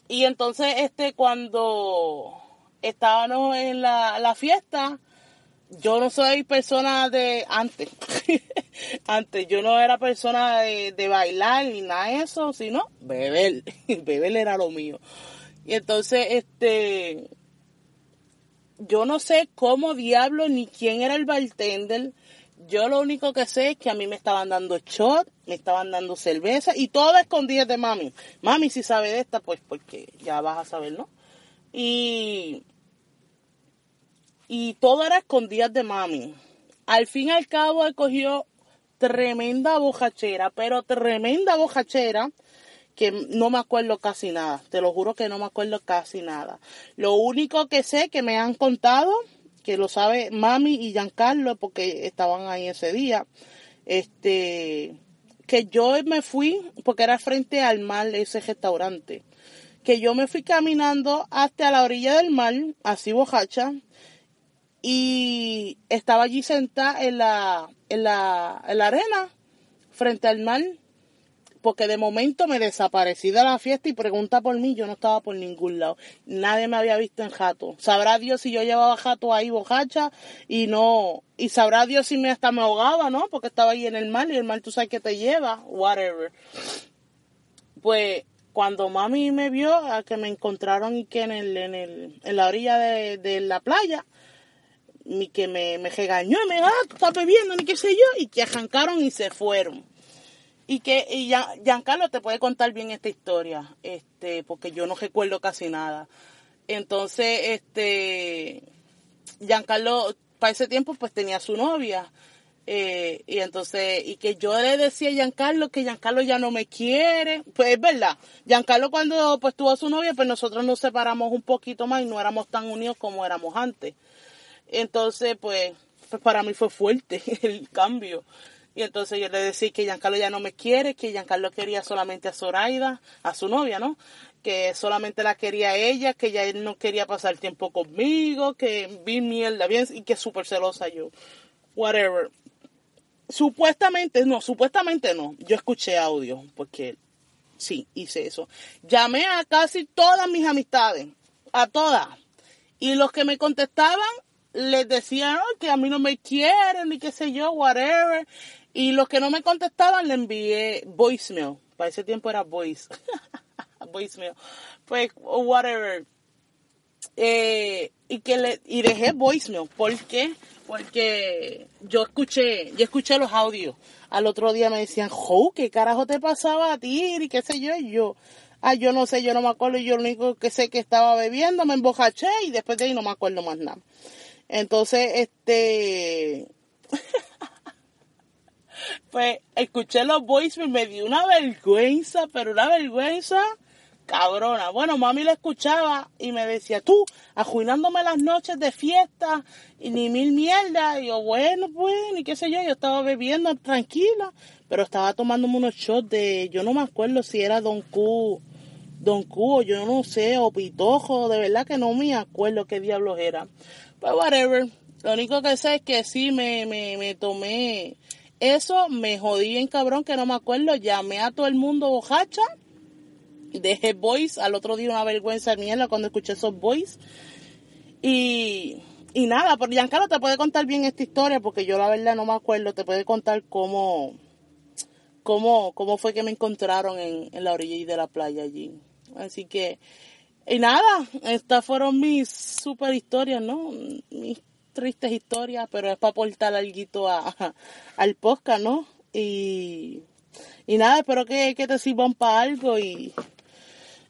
y entonces, este, cuando estábamos en la, la fiesta, yo no soy persona de antes. antes yo no era persona de, bailar ni nada de eso, sino beber. beber era lo mío. Y entonces, este, yo no sé cómo diablo ni quién era el bartender. Yo lo único que sé es que a mí me estaban dando shot, me estaban dando cerveza y todo escondidas de mami. Mami, si sabe de esta, pues porque ya vas a saber, ¿no? Y, y todo era escondidas de mami. Al fin y al cabo, él cogió tremenda bojachera, pero tremenda bojachera que no me acuerdo casi nada. Te lo juro que no me acuerdo casi nada. Lo único que sé que me han contado, que lo sabe Mami y Giancarlo porque estaban ahí ese día, este, que yo me fui, porque era frente al mar ese restaurante, que yo me fui caminando hasta la orilla del mar, así bojacha, y estaba allí sentada en la, en la, en la arena, frente al mar, porque de momento me desaparecí de la fiesta y pregunta por mí, yo no estaba por ningún lado. Nadie me había visto en jato. Sabrá Dios si yo llevaba jato ahí bojacha y no, y sabrá Dios si me hasta me ahogaba, ¿no? Porque estaba ahí en el mar y el mar tú sabes que te lleva, whatever. Pues cuando mami me vio, a que me encontraron y que en el, en el, en la orilla de, de la playa, y que me, me regañó y me dijo, ah, tú estás bebiendo, ni qué sé yo, y que arrancaron y se fueron. Y que y Giancarlo te puede contar bien esta historia, este, porque yo no recuerdo casi nada. Entonces, este, Giancarlo, para ese tiempo, pues tenía su novia. Eh, y entonces, y que yo le decía a Giancarlo que Giancarlo ya no me quiere. Pues es verdad, Giancarlo cuando pues tuvo su novia, pues nosotros nos separamos un poquito más y no éramos tan unidos como éramos antes. Entonces, pues, pues para mí fue fuerte el cambio. Y entonces yo le decía que Giancarlo ya no me quiere, que Giancarlo quería solamente a Zoraida, a su novia, ¿no? Que solamente la quería ella, que ya él no quería pasar tiempo conmigo, que vi mierda bien y que súper celosa yo. Whatever. Supuestamente, no, supuestamente no. Yo escuché audio, porque sí, hice eso. Llamé a casi todas mis amistades, a todas. Y los que me contestaban les decían "Ay, que a mí no me quieren, ni qué sé yo, whatever. Y los que no me contestaban le envié voicemail. Para ese tiempo era voice. voicemail. Pues, whatever. Eh, y que le, y dejé voicemail. ¿Por qué? Porque yo escuché, yo escuché los audios. Al otro día me decían, jo, ¿qué carajo te pasaba a ti? Y qué sé yo, y yo, ah, yo no sé, yo no me acuerdo, y yo lo único que sé que estaba bebiendo, me embojaché y después de ahí no me acuerdo más nada. Entonces, este, pues escuché los voicemails, me dio una vergüenza, pero una vergüenza cabrona. Bueno, mami lo escuchaba y me decía, tú, ajuinándome las noches de fiesta y ni mil mierda. Y yo, bueno, pues, y qué sé yo, yo estaba bebiendo tranquila, pero estaba tomándome unos shots de, yo no me acuerdo si era Don Q, Don Q, o yo no sé, o Pitojo, de verdad que no me acuerdo qué diablos era. Pues, whatever. Lo único que sé es que sí me, me, me tomé eso, me jodí bien cabrón que no me acuerdo, llamé a todo el mundo bojacha dejé voice, al otro día una vergüenza de mierda cuando escuché esos voice. Y, y nada, pero Giancarlo te puede contar bien esta historia porque yo la verdad no me acuerdo, te puede contar cómo, cómo, cómo fue que me encontraron en, en la orilla de la playa allí. Así que, y nada, estas fueron mis super historias, ¿no? Mis tristes historias, pero es para aportar algo a, al podcast, ¿no? Y, y nada, espero que, que te sirvan para algo y,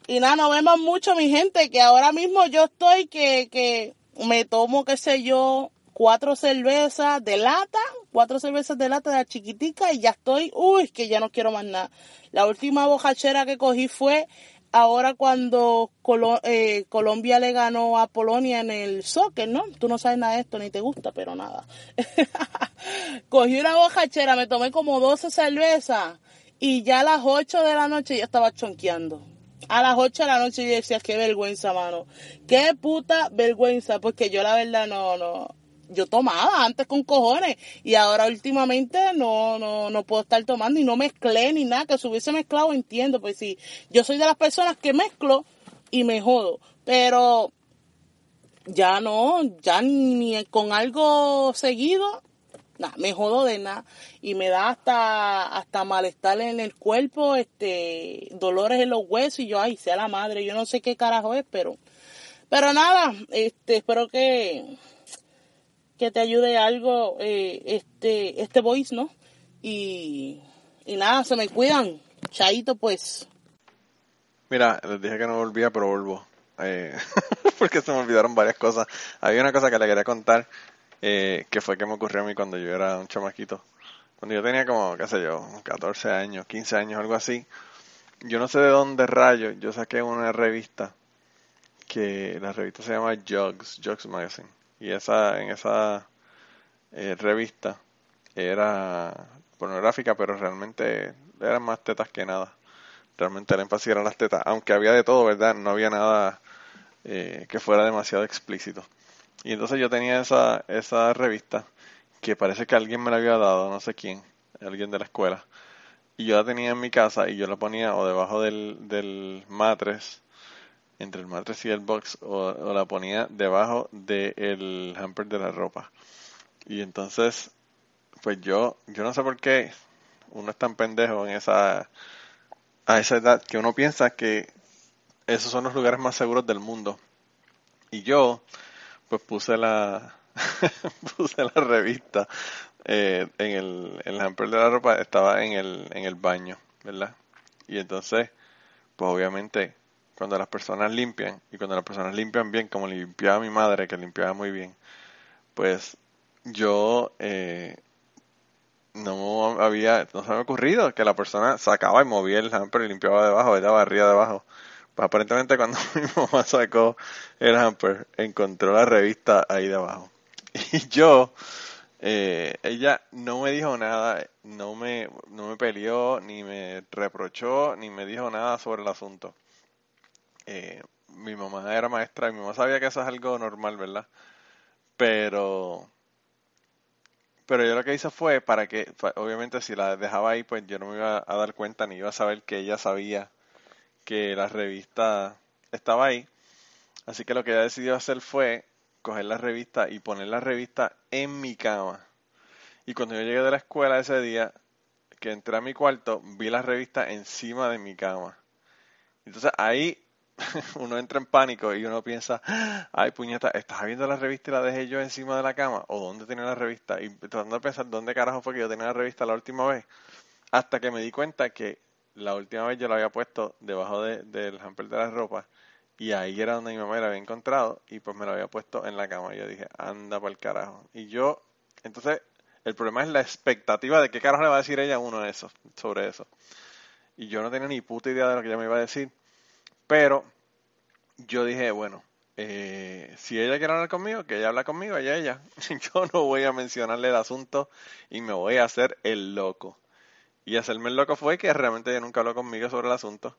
y nada, nos vemos mucho, mi gente, que ahora mismo yo estoy que, que me tomo, qué sé yo, cuatro cervezas de lata, cuatro cervezas de lata de la chiquitica y ya estoy, uy, que ya no quiero más nada. La última bojachera que cogí fue ahora cuando Colo eh, Colombia le ganó a Polonia en el soccer, ¿no? Tú no sabes nada de esto ni te gusta, pero nada. cogí una bojachera, me tomé como 12 cervezas y ya a las 8 de la noche ya estaba chonqueando a las 8 de la noche y decía, qué vergüenza, mano. Qué puta vergüenza, porque yo la verdad no, no, yo tomaba antes con cojones y ahora últimamente no, no, no puedo estar tomando y no mezclé ni nada, que se hubiese mezclado entiendo, pues sí, yo soy de las personas que mezclo y me jodo, pero ya no, ya ni con algo seguido nada, me jodo de nada. Y me da hasta hasta malestar en el cuerpo, este, dolores en los huesos y yo, ay, sea la madre, yo no sé qué carajo es, pero Pero nada, este, espero que, que te ayude algo eh, este, este voice, ¿no? Y, y nada, se me cuidan. Chaito, pues.
Mira, les dije que no volvía, pero vuelvo. Eh, porque se me olvidaron varias cosas. Había una cosa que le quería contar, eh, que fue que me ocurrió a mí cuando yo era un chamaquito. Cuando yo tenía como, qué sé yo, 14 años, 15 años, algo así. Yo no sé de dónde rayo, yo saqué una revista que la revista se llama Jugs, Jugs Magazine. Y esa, en esa eh, revista era pornográfica, pero realmente eran más tetas que nada. Realmente el énfasis era las tetas, aunque había de todo, ¿verdad? No había nada eh, que fuera demasiado explícito. Y entonces yo tenía esa, esa revista que parece que alguien me la había dado, no sé quién, alguien de la escuela. Y yo la tenía en mi casa y yo la ponía o debajo del, del matres, entre el matres y el box, o, la ponía debajo del hamper de la ropa. Y entonces, pues yo, yo no sé por qué uno es tan pendejo en esa, a esa edad que uno piensa que esos son los lugares más seguros del mundo. Y yo, pues puse la, puse la revista eh, en el, el hamper de la ropa, estaba en el, en el baño, ¿verdad? Y entonces, pues obviamente, cuando las personas limpian, y cuando las personas limpian bien, como limpiaba mi madre, que limpiaba muy bien, pues yo eh, no había, no se me ha ocurrido que la persona sacaba y movía el hamper y limpiaba debajo, ¿verdad? Barría debajo. Pues aparentemente cuando mi mamá sacó el hamper, encontró la revista ahí debajo. Y yo, eh, ella no me dijo nada, no me, no me peleó, ni me reprochó, ni me dijo nada sobre el asunto. Eh, mi mamá era maestra y mi mamá sabía que eso es algo normal, ¿verdad? Pero pero yo lo que hice fue para que, obviamente si la dejaba ahí, pues yo no me iba a dar cuenta ni iba a saber que ella sabía que la revista estaba ahí. Así que lo que ella decidió hacer fue coger la revista y poner la revista en mi cama. Y cuando yo llegué de la escuela ese día, que entré a mi cuarto, vi la revista encima de mi cama. Entonces ahí uno entra en pánico y uno piensa, ay puñeta, ¿estás viendo la revista y la dejé yo encima de la cama? ¿O dónde tenía la revista? Y tratando de pensar dónde carajo fue que yo tenía la revista la última vez. Hasta que me di cuenta que la última vez yo la había puesto debajo del hamper de la ropa y ahí era donde mi mamá la había encontrado y pues me la había puesto en la cama. Y yo dije, anda para el carajo. Y yo, entonces, el problema es la expectativa de qué carajo le va a decir ella a uno eso, sobre eso. Y yo no tenía ni puta idea de lo que ella me iba a decir. Pero yo dije, bueno, eh, si ella quiere hablar conmigo, que ella habla conmigo, ella, ella. Yo no voy a mencionarle el asunto y me voy a hacer el loco. Y hacerme el loco fue que realmente ella nunca habló conmigo sobre el asunto.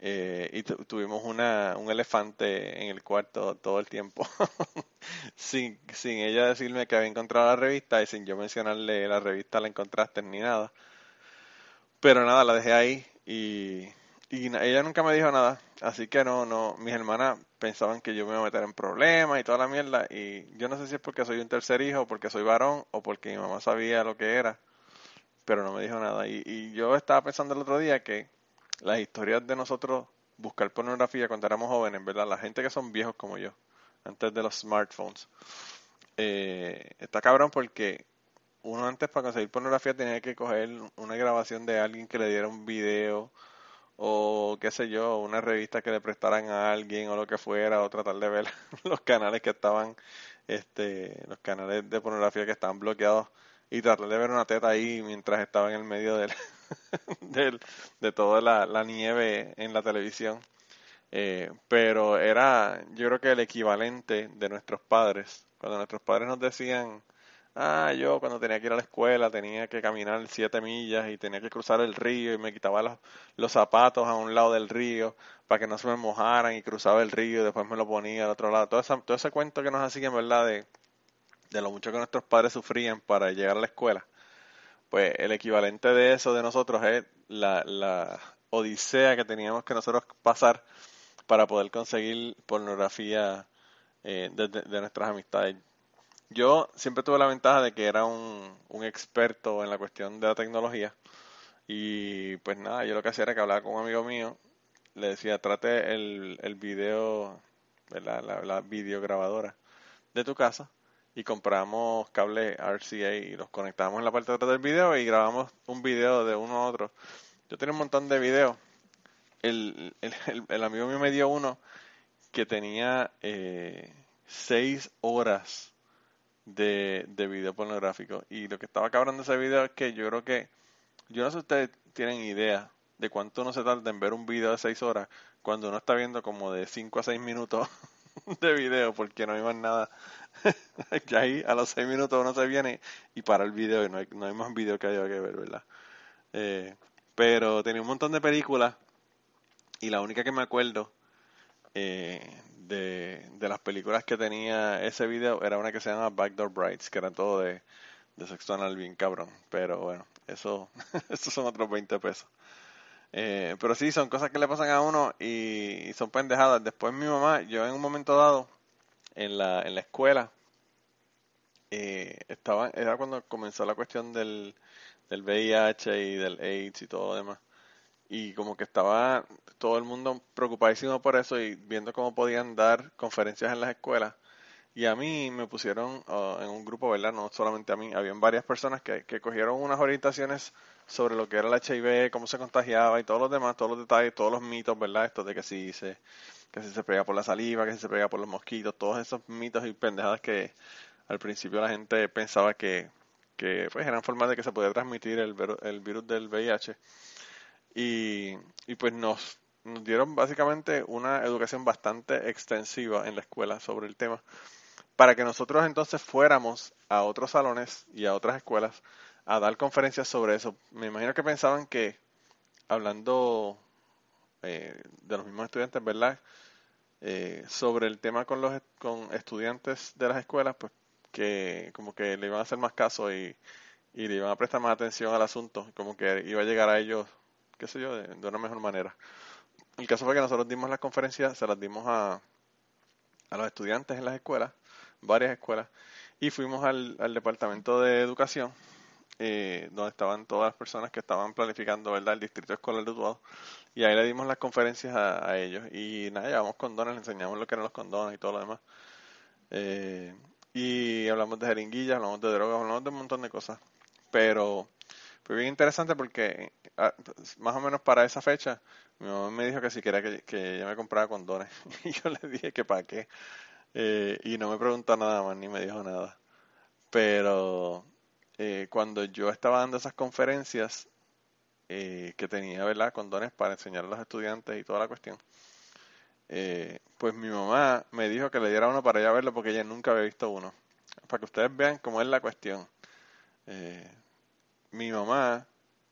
Eh, y tuvimos una, un elefante en el cuarto todo el tiempo. sin, sin ella decirme que había encontrado la revista y sin yo mencionarle la revista la encontraste ni nada. Pero nada, la dejé ahí y y ella nunca me dijo nada, así que no, no, mis hermanas pensaban que yo me iba a meter en problemas y toda la mierda, y yo no sé si es porque soy un tercer hijo, porque soy varón, o porque mi mamá sabía lo que era, pero no me dijo nada. Y, y yo estaba pensando el otro día que las historias de nosotros buscar pornografía cuando éramos jóvenes, ¿verdad? La gente que son viejos como yo, antes de los smartphones, eh, está cabrón porque uno antes para conseguir pornografía tenía que coger una grabación de alguien que le diera un video o qué sé yo, una revista que le prestaran a alguien o lo que fuera, o tratar de ver los canales que estaban, este, los canales de pornografía que estaban bloqueados y tratar de ver una teta ahí mientras estaba en el medio del, del de toda la, la, nieve en la televisión. Eh, pero era, yo creo que el equivalente de nuestros padres, cuando nuestros padres nos decían, Ah, yo cuando tenía que ir a la escuela tenía que caminar siete millas y tenía que cruzar el río y me quitaba los, los zapatos a un lado del río para que no se me mojaran y cruzaba el río y después me lo ponía al otro lado. Todo, todo ese cuento que nos hacían, ¿verdad? De, de lo mucho que nuestros padres sufrían para llegar a la escuela. Pues el equivalente de eso de nosotros es la, la odisea que teníamos que nosotros pasar para poder conseguir pornografía eh, de, de nuestras amistades yo siempre tuve la ventaja de que era un, un experto en la cuestión de la tecnología. Y pues nada, yo lo que hacía era que hablaba con un amigo mío, le decía, trate el, el video ¿verdad? La, la videograbadora de tu casa y compramos cable RCA y los conectamos en la parte de atrás del video y grabamos un video de uno a otro. Yo tenía un montón de videos. El, el, el, amigo mío me dio uno que tenía eh, seis horas de, de video pornográfico. Y lo que estaba cabrón de ese video es que yo creo que, yo no sé si ustedes tienen idea de cuánto uno se tarda en ver un video de seis horas cuando uno está viendo como de cinco a seis minutos de video porque no hay más nada. ya ahí a los seis minutos uno se viene y para el video y no hay, no hay más video que haya que ver, ¿verdad? Eh, pero tenía un montón de películas y la única que me acuerdo eh, de, de, las películas que tenía ese video era una que se llama Backdoor Brides, que era todo de, de anal bien cabrón. Pero bueno, eso, esos son otros 20 pesos. Eh, pero sí, son cosas que le pasan a uno y, son pendejadas. Después mi mamá, yo en un momento dado, en la, en la escuela, eh, estaba, era cuando comenzó la cuestión del, del VIH y del AIDS y todo lo demás. Y como que estaba todo el mundo preocupadísimo por eso y viendo cómo podían dar conferencias en las escuelas. Y a mí me pusieron uh, en un grupo, ¿verdad? No solamente a mí, habían varias personas que, que cogieron unas orientaciones sobre lo que era el HIV, cómo se contagiaba y todos los demás, todos los detalles, todos los mitos, ¿verdad? Esto de que si se, que si se pega por la saliva, que si se pega por los mosquitos, todos esos mitos y pendejadas que al principio la gente pensaba que, que pues eran formas de que se podía transmitir el, el virus del VIH. Y, y pues nos, nos dieron básicamente una educación bastante extensiva en la escuela sobre el tema, para que nosotros entonces fuéramos a otros salones y a otras escuelas a dar conferencias sobre eso. Me imagino que pensaban que, hablando eh, de los mismos estudiantes, ¿verdad? Eh, sobre el tema con los con estudiantes de las escuelas, pues que como que le iban a hacer más caso y, y le iban a prestar más atención al asunto, como que iba a llegar a ellos, qué sé yo, de, una mejor manera. El caso fue que nosotros dimos las conferencias, se las dimos a, a los estudiantes en las escuelas, varias escuelas, y fuimos al, al departamento de educación eh, donde estaban todas las personas que estaban planificando ¿verdad? el distrito escolar de Utuado. Y ahí le dimos las conferencias a, ellos. Y nada, llevamos condones, les enseñamos lo que eran los condones y todo lo demás. Eh, y hablamos de jeringuillas, hablamos de drogas, hablamos de un montón de cosas. Pero fue bien interesante porque ah, más o menos para esa fecha mi mamá me dijo que si quería que, ella me comprara condones. y yo le dije que para qué. Eh, y no me preguntó nada más ni me dijo nada. Pero eh, cuando yo estaba dando esas conferencias eh, que tenía, ¿verdad? Condones para enseñar a los estudiantes y toda la cuestión. Eh, pues mi mamá me dijo que le diera uno para ella verlo porque ella nunca había visto uno. Para que ustedes vean cómo es la cuestión. Mi mamá,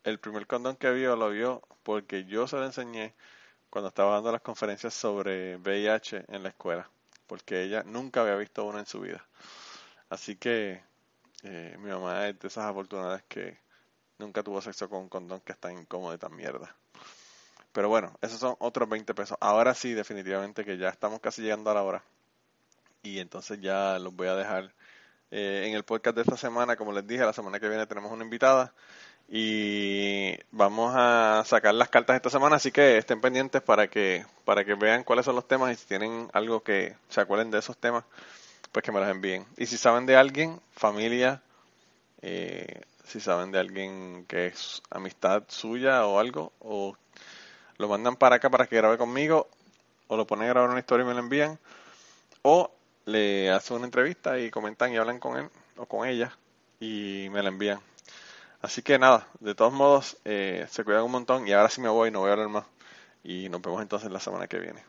el primer condón que vio, lo vio porque yo se lo enseñé cuando estaba dando las conferencias sobre VIH en la escuela. Porque ella nunca había visto uno en su vida. Así que eh, mi mamá es de esas afortunadas que nunca tuvo sexo con un condón que está incómodo y tan mierda. Pero bueno, esos son otros 20 pesos. Ahora sí, definitivamente que ya estamos casi llegando a la hora. Y entonces ya los voy a dejar eh, en el podcast de esta semana. Como les dije, la semana que viene tenemos una invitada. Y vamos a sacar las cartas esta semana, así que estén pendientes para que, para que vean cuáles son los temas y si tienen algo que se acuerden de esos temas, pues que me los envíen. Y si saben de alguien, familia, eh, si saben de alguien que es amistad suya o algo, o lo mandan para acá para que grabe conmigo, o lo ponen a grabar una historia y me lo envían, o le hacen una entrevista y comentan y hablan con él o con ella y me la envían. Así que nada, de todos modos, eh, se cuidan un montón y ahora sí me voy, no voy a hablar más. Y nos vemos entonces la semana que viene.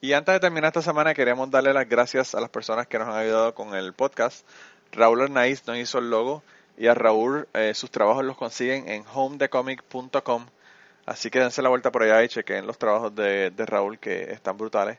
Y antes de terminar esta semana, queremos darle las gracias a las personas que nos han ayudado con el podcast. Raúl Arnaiz nos hizo el logo y a Raúl eh, sus trabajos los consiguen en homedecomic.com. Así que dense la vuelta por allá y chequen los trabajos de Raúl que están brutales.